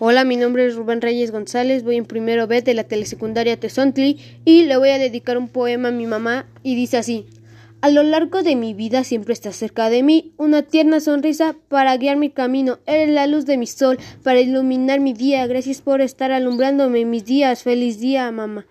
Hola, mi nombre es Rubén Reyes González, voy en primero B de la telesecundaria Tezontli y le voy a dedicar un poema a mi mamá y dice así. A lo largo de mi vida siempre está cerca de mí una tierna sonrisa para guiar mi camino. Eres la luz de mi sol para iluminar mi día. Gracias por estar alumbrándome mis días. Feliz día, mamá.